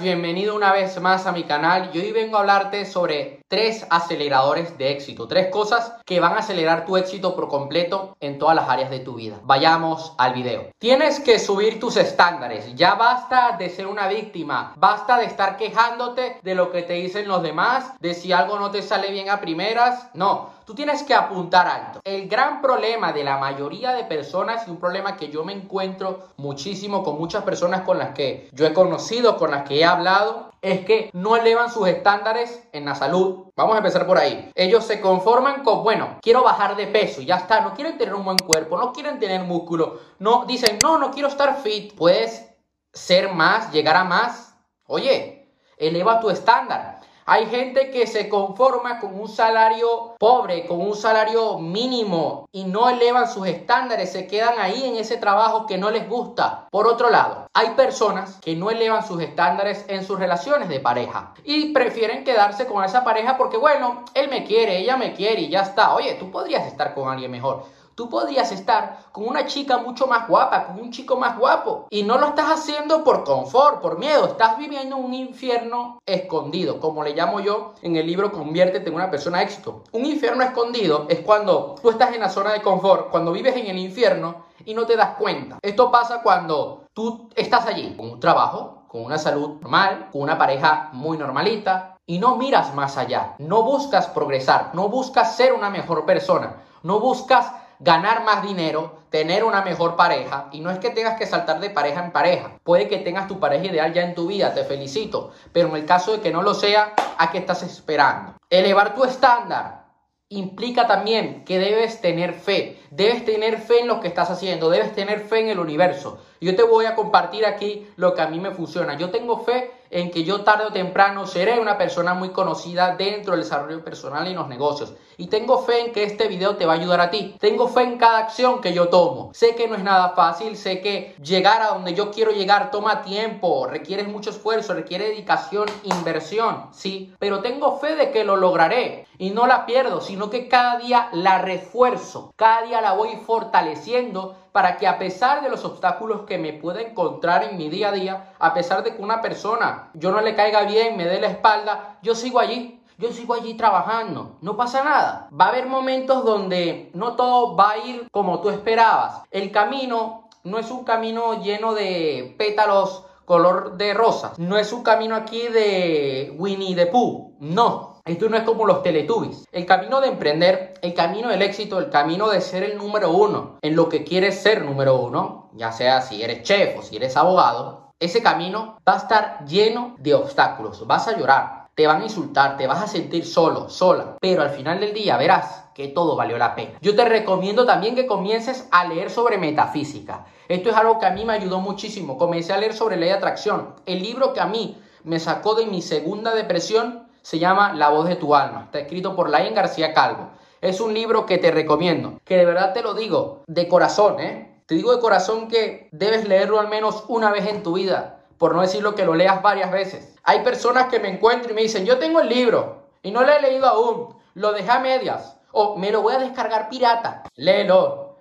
bienvenido una vez más a mi canal y hoy vengo a hablarte sobre tres aceleradores de éxito, tres cosas que van a acelerar tu éxito por completo en todas las áreas de tu vida. Vayamos al video. Tienes que subir tus estándares, ya basta de ser una víctima, basta de estar quejándote de lo que te dicen los demás, de si algo no te sale bien a primeras, no. Tú tienes que apuntar alto. El gran problema de la mayoría de personas y un problema que yo me encuentro muchísimo con muchas personas con las que yo he conocido, con las que he hablado, es que no elevan sus estándares en la salud. Vamos a empezar por ahí. Ellos se conforman con, bueno, quiero bajar de peso ya está. No quieren tener un buen cuerpo, no quieren tener músculo. No, dicen, no, no quiero estar fit. Puedes ser más, llegar a más. Oye, eleva tu estándar. Hay gente que se conforma con un salario pobre, con un salario mínimo y no elevan sus estándares, se quedan ahí en ese trabajo que no les gusta. Por otro lado, hay personas que no elevan sus estándares en sus relaciones de pareja y prefieren quedarse con esa pareja porque, bueno, él me quiere, ella me quiere y ya está. Oye, tú podrías estar con alguien mejor. Tú podrías estar con una chica mucho más guapa, con un chico más guapo. Y no lo estás haciendo por confort, por miedo. Estás viviendo un infierno escondido, como le llamo yo en el libro Conviértete en una persona éxito. Un infierno escondido es cuando tú estás en la zona de confort, cuando vives en el infierno y no te das cuenta. Esto pasa cuando tú estás allí con un trabajo, con una salud normal, con una pareja muy normalita, y no miras más allá, no buscas progresar, no buscas ser una mejor persona, no buscas ganar más dinero, tener una mejor pareja. Y no es que tengas que saltar de pareja en pareja. Puede que tengas tu pareja ideal ya en tu vida, te felicito. Pero en el caso de que no lo sea, ¿a qué estás esperando? Elevar tu estándar implica también que debes tener fe. Debes tener fe en lo que estás haciendo. Debes tener fe en el universo. Yo te voy a compartir aquí lo que a mí me funciona. Yo tengo fe en que yo tarde o temprano seré una persona muy conocida dentro del desarrollo personal y los negocios. Y tengo fe en que este video te va a ayudar a ti. Tengo fe en cada acción que yo tomo. Sé que no es nada fácil, sé que llegar a donde yo quiero llegar toma tiempo, requiere mucho esfuerzo, requiere dedicación, inversión, sí, pero tengo fe de que lo lograré y no la pierdo, sino que cada día la refuerzo, cada día la voy fortaleciendo para que a pesar de los obstáculos que me pueda encontrar en mi día a día, a pesar de que una persona yo no le caiga bien, me dé la espalda, yo sigo allí, yo sigo allí trabajando, no pasa nada. Va a haber momentos donde no todo va a ir como tú esperabas. El camino no es un camino lleno de pétalos color de rosa. No es un camino aquí de Winnie the Pooh. No. Esto no es como los Teletubbies. El camino de emprender, el camino del éxito, el camino de ser el número uno en lo que quieres ser número uno, ya sea si eres chef o si eres abogado, ese camino va a estar lleno de obstáculos. Vas a llorar, te van a insultar, te vas a sentir solo, sola, pero al final del día verás que todo valió la pena. Yo te recomiendo también que comiences a leer sobre metafísica. Esto es algo que a mí me ayudó muchísimo. Comencé a leer sobre ley de atracción. El libro que a mí me sacó de mi segunda depresión se llama La voz de tu alma. Está escrito por Lain García Calvo. Es un libro que te recomiendo, que de verdad te lo digo de corazón, ¿eh? Te digo de corazón que debes leerlo al menos una vez en tu vida, por no decirlo que lo leas varias veces. Hay personas que me encuentro y me dicen, yo tengo el libro y no lo he leído aún, lo dejé a medias o me lo voy a descargar pirata. Léelo.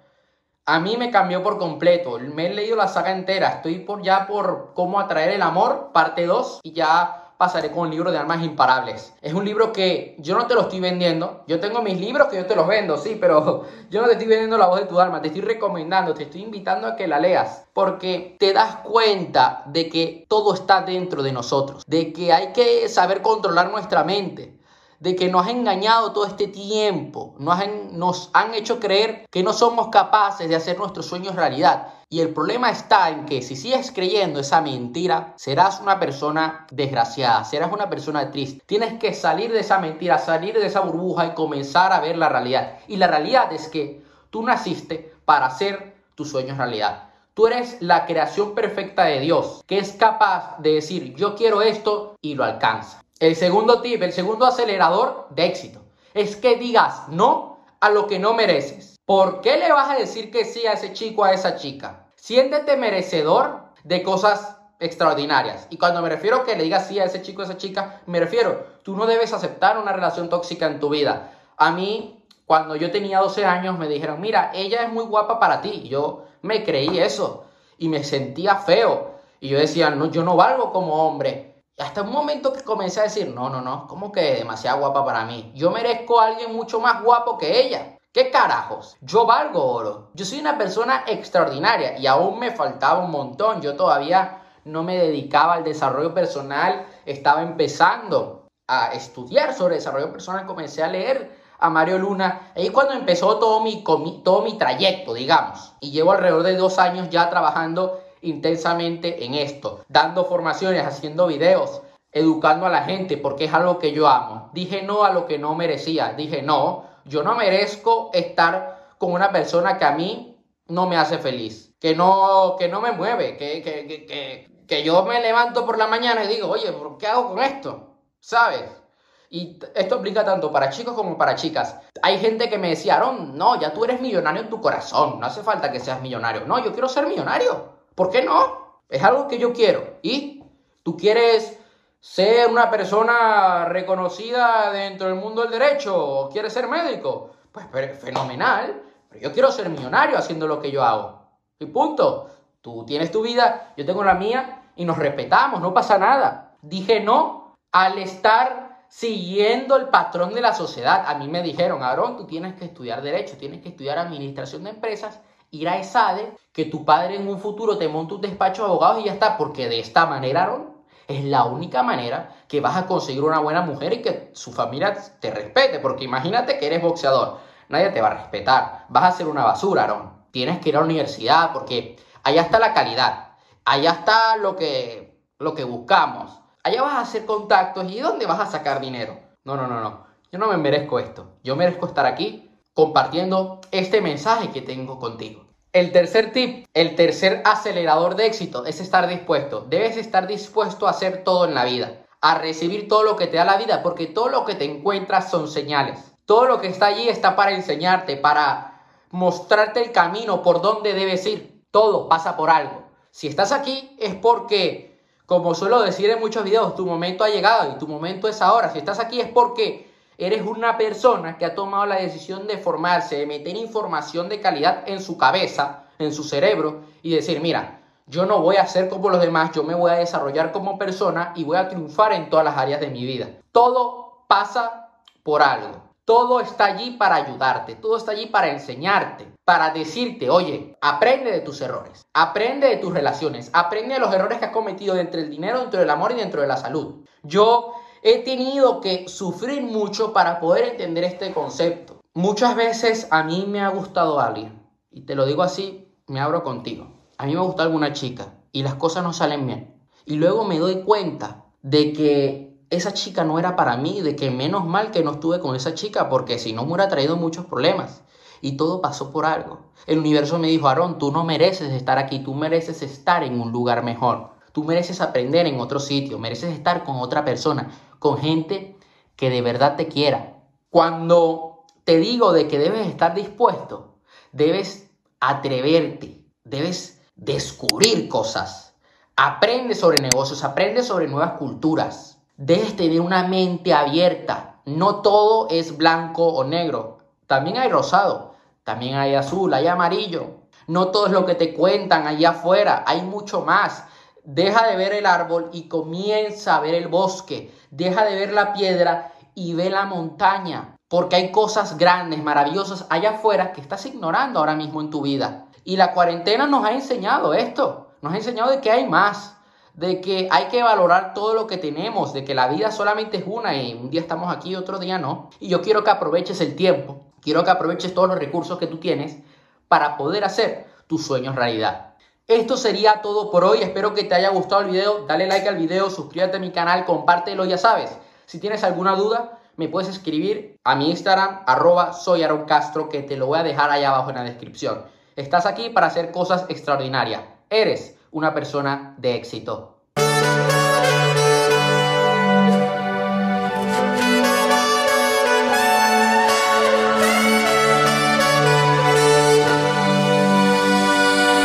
A mí me cambió por completo. Me he leído la saga entera. Estoy por ya por cómo atraer el amor, parte 2, y ya pasaré con el libro de Almas Imparables. Es un libro que yo no te lo estoy vendiendo. Yo tengo mis libros que yo te los vendo, sí, pero yo no te estoy vendiendo la voz de tu alma. Te estoy recomendando, te estoy invitando a que la leas. Porque te das cuenta de que todo está dentro de nosotros. De que hay que saber controlar nuestra mente de que nos ha engañado todo este tiempo, nos nos han hecho creer que no somos capaces de hacer nuestros sueños realidad. Y el problema está en que si sigues creyendo esa mentira, serás una persona desgraciada, serás una persona triste. Tienes que salir de esa mentira, salir de esa burbuja y comenzar a ver la realidad. Y la realidad es que tú naciste para hacer tus sueños realidad. Tú eres la creación perfecta de Dios, que es capaz de decir yo quiero esto y lo alcanza. El segundo tip, el segundo acelerador de éxito, es que digas no a lo que no mereces. ¿Por qué le vas a decir que sí a ese chico, a esa chica? Siéntete merecedor de cosas extraordinarias. Y cuando me refiero a que le digas sí a ese chico, a esa chica, me refiero, tú no debes aceptar una relación tóxica en tu vida. A mí, cuando yo tenía 12 años, me dijeron, mira, ella es muy guapa para ti. Yo me creí eso y me sentía feo. Y yo decía, no, yo no valgo como hombre. Y hasta un momento que comencé a decir, no, no, no, como que demasiado guapa para mí. Yo merezco a alguien mucho más guapo que ella. ¿Qué carajos? Yo valgo oro. Yo soy una persona extraordinaria y aún me faltaba un montón. Yo todavía no me dedicaba al desarrollo personal. Estaba empezando a estudiar sobre desarrollo personal. Comencé a leer a Mario Luna. Ahí cuando empezó todo mi, todo mi trayecto, digamos. Y llevo alrededor de dos años ya trabajando intensamente en esto, dando formaciones, haciendo videos, educando a la gente, porque es algo que yo amo. Dije no a lo que no merecía. Dije no, yo no merezco estar con una persona que a mí no me hace feliz, que no, que no me mueve, que, que, que, que yo me levanto por la mañana y digo, oye, ¿qué hago con esto? ¿Sabes? Y esto aplica tanto para chicos como para chicas. Hay gente que me decía, Aaron, no, ya tú eres millonario en tu corazón, no hace falta que seas millonario. No, yo quiero ser millonario. ¿Por qué no? Es algo que yo quiero. ¿Y tú quieres ser una persona reconocida dentro del mundo del derecho o quieres ser médico? Pues fenomenal. Pero yo quiero ser millonario haciendo lo que yo hago. Y punto. Tú tienes tu vida, yo tengo la mía y nos respetamos, no pasa nada. Dije no al estar siguiendo el patrón de la sociedad. A mí me dijeron, Aarón, tú tienes que estudiar Derecho, tienes que estudiar Administración de Empresas, ir a ESADE, que tu padre en un futuro te monte un despacho de abogados y ya está, porque de esta manera, Aarón, es la única manera que vas a conseguir una buena mujer y que su familia te respete, porque imagínate que eres boxeador, nadie te va a respetar, vas a ser una basura, Aarón. Tienes que ir a la universidad porque allá está la calidad, allá está lo que, lo que buscamos. Allá vas a hacer contactos y ¿dónde vas a sacar dinero? No, no, no, no. Yo no me merezco esto. Yo merezco estar aquí compartiendo este mensaje que tengo contigo. El tercer tip, el tercer acelerador de éxito es estar dispuesto. Debes estar dispuesto a hacer todo en la vida, a recibir todo lo que te da la vida, porque todo lo que te encuentras son señales. Todo lo que está allí está para enseñarte, para mostrarte el camino por donde debes ir. Todo pasa por algo. Si estás aquí es porque como suelo decir en muchos videos, tu momento ha llegado y tu momento es ahora. Si estás aquí es porque eres una persona que ha tomado la decisión de formarse, de meter información de calidad en su cabeza, en su cerebro y decir, mira, yo no voy a ser como los demás, yo me voy a desarrollar como persona y voy a triunfar en todas las áreas de mi vida. Todo pasa por algo. Todo está allí para ayudarte, todo está allí para enseñarte, para decirte, oye, aprende de tus errores, aprende de tus relaciones, aprende de los errores que has cometido dentro del dinero, dentro del amor y dentro de la salud. Yo he tenido que sufrir mucho para poder entender este concepto. Muchas veces a mí me ha gustado alguien, y te lo digo así, me abro contigo. A mí me gusta alguna chica y las cosas no salen bien. Y luego me doy cuenta de que esa chica no era para mí, de que menos mal que no estuve con esa chica, porque si no me hubiera traído muchos problemas. Y todo pasó por algo. El universo me dijo, Aarón, tú no mereces estar aquí, tú mereces estar en un lugar mejor. Tú mereces aprender en otro sitio, mereces estar con otra persona, con gente que de verdad te quiera. Cuando te digo de que debes estar dispuesto, debes atreverte, debes descubrir cosas. Aprende sobre negocios, aprende sobre nuevas culturas Debes tener una mente abierta. No todo es blanco o negro. También hay rosado, también hay azul, hay amarillo. No todo es lo que te cuentan allá afuera, hay mucho más. Deja de ver el árbol y comienza a ver el bosque. Deja de ver la piedra y ve la montaña. Porque hay cosas grandes, maravillosas allá afuera que estás ignorando ahora mismo en tu vida. Y la cuarentena nos ha enseñado esto. Nos ha enseñado de que hay más de que hay que valorar todo lo que tenemos, de que la vida solamente es una y un día estamos aquí y otro día no. Y yo quiero que aproveches el tiempo, quiero que aproveches todos los recursos que tú tienes para poder hacer tus sueños realidad. Esto sería todo por hoy, espero que te haya gustado el video, dale like al video, suscríbete a mi canal, compártelo, ya sabes. Si tienes alguna duda, me puedes escribir a mi Instagram, arroba soy Castro, que te lo voy a dejar allá abajo en la descripción. Estás aquí para hacer cosas extraordinarias. Eres una persona de éxito.